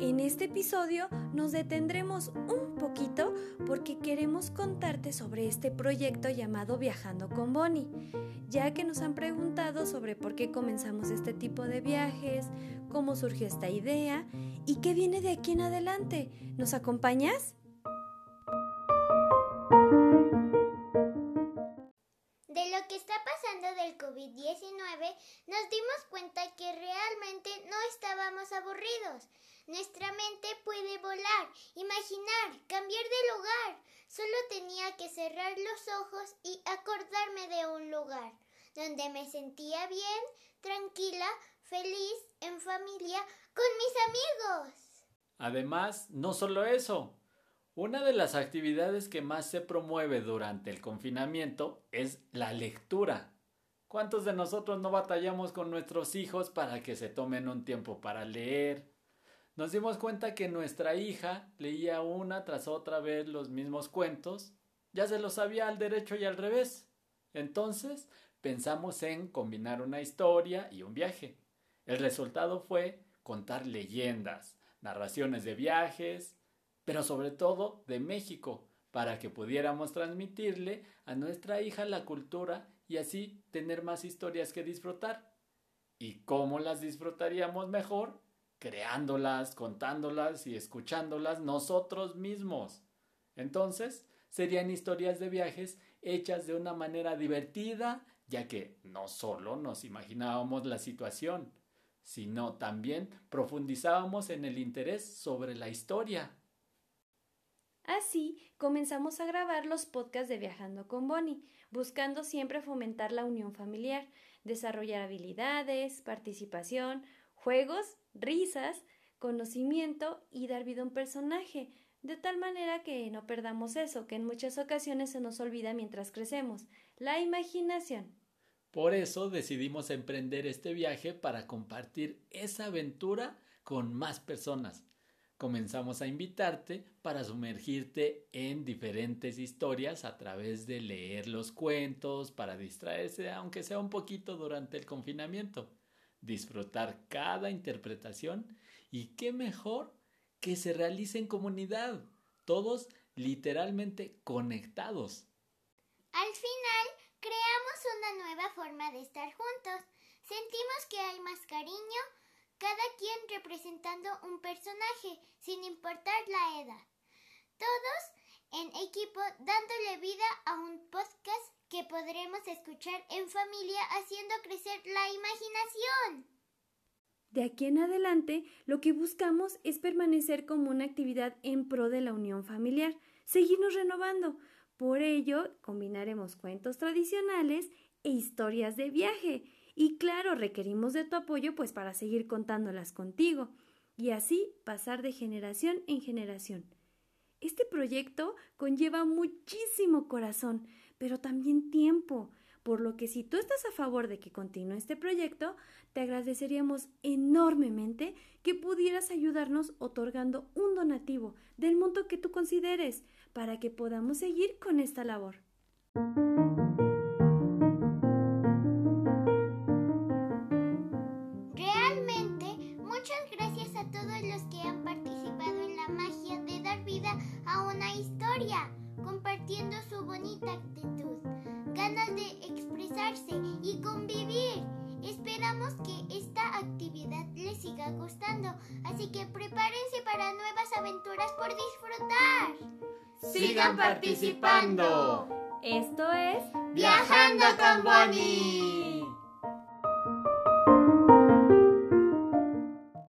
En este episodio nos detendremos un poquito porque queremos contarte sobre este proyecto llamado Viajando con Bonnie, ya que nos han preguntado sobre por qué comenzamos este tipo de viajes, cómo surgió esta idea y qué viene de aquí en adelante. ¿Nos acompañas? COVID-19 nos dimos cuenta que realmente no estábamos aburridos. Nuestra mente puede volar, imaginar, cambiar de lugar. Solo tenía que cerrar los ojos y acordarme de un lugar donde me sentía bien, tranquila, feliz, en familia, con mis amigos. Además, no solo eso, una de las actividades que más se promueve durante el confinamiento es la lectura. ¿Cuántos de nosotros no batallamos con nuestros hijos para que se tomen un tiempo para leer? Nos dimos cuenta que nuestra hija leía una tras otra vez los mismos cuentos, ya se los sabía al derecho y al revés. Entonces pensamos en combinar una historia y un viaje. El resultado fue contar leyendas, narraciones de viajes, pero sobre todo de México, para que pudiéramos transmitirle a nuestra hija la cultura y así tener más historias que disfrutar. ¿Y cómo las disfrutaríamos mejor? Creándolas, contándolas y escuchándolas nosotros mismos. Entonces, serían historias de viajes hechas de una manera divertida, ya que no solo nos imaginábamos la situación, sino también profundizábamos en el interés sobre la historia. Así comenzamos a grabar los podcasts de Viajando con Bonnie, buscando siempre fomentar la unión familiar, desarrollar habilidades, participación, juegos, risas, conocimiento y dar vida a un personaje, de tal manera que no perdamos eso, que en muchas ocasiones se nos olvida mientras crecemos, la imaginación. Por eso decidimos emprender este viaje para compartir esa aventura con más personas comenzamos a invitarte para sumergirte en diferentes historias a través de leer los cuentos, para distraerse, aunque sea un poquito durante el confinamiento, disfrutar cada interpretación y qué mejor que se realice en comunidad, todos literalmente conectados. Al final, creamos una nueva forma de estar juntos. Sentimos que hay más cariño, cada quien representando un personaje, sin importar la edad. Todos en equipo dándole vida a un podcast que podremos escuchar en familia haciendo crecer la imaginación. De aquí en adelante, lo que buscamos es permanecer como una actividad en pro de la unión familiar, seguirnos renovando. Por ello, combinaremos cuentos tradicionales e historias de viaje y claro, requerimos de tu apoyo pues para seguir contándolas contigo y así pasar de generación en generación. Este proyecto conlleva muchísimo corazón, pero también tiempo, por lo que si tú estás a favor de que continúe este proyecto, te agradeceríamos enormemente que pudieras ayudarnos otorgando un donativo del monto que tú consideres para que podamos seguir con esta labor. Compartiendo su bonita actitud, ganas de expresarse y convivir. Esperamos que esta actividad les siga gustando, así que prepárense para nuevas aventuras por disfrutar. ¡Sigan participando! Esto es Viajando con Bonnie.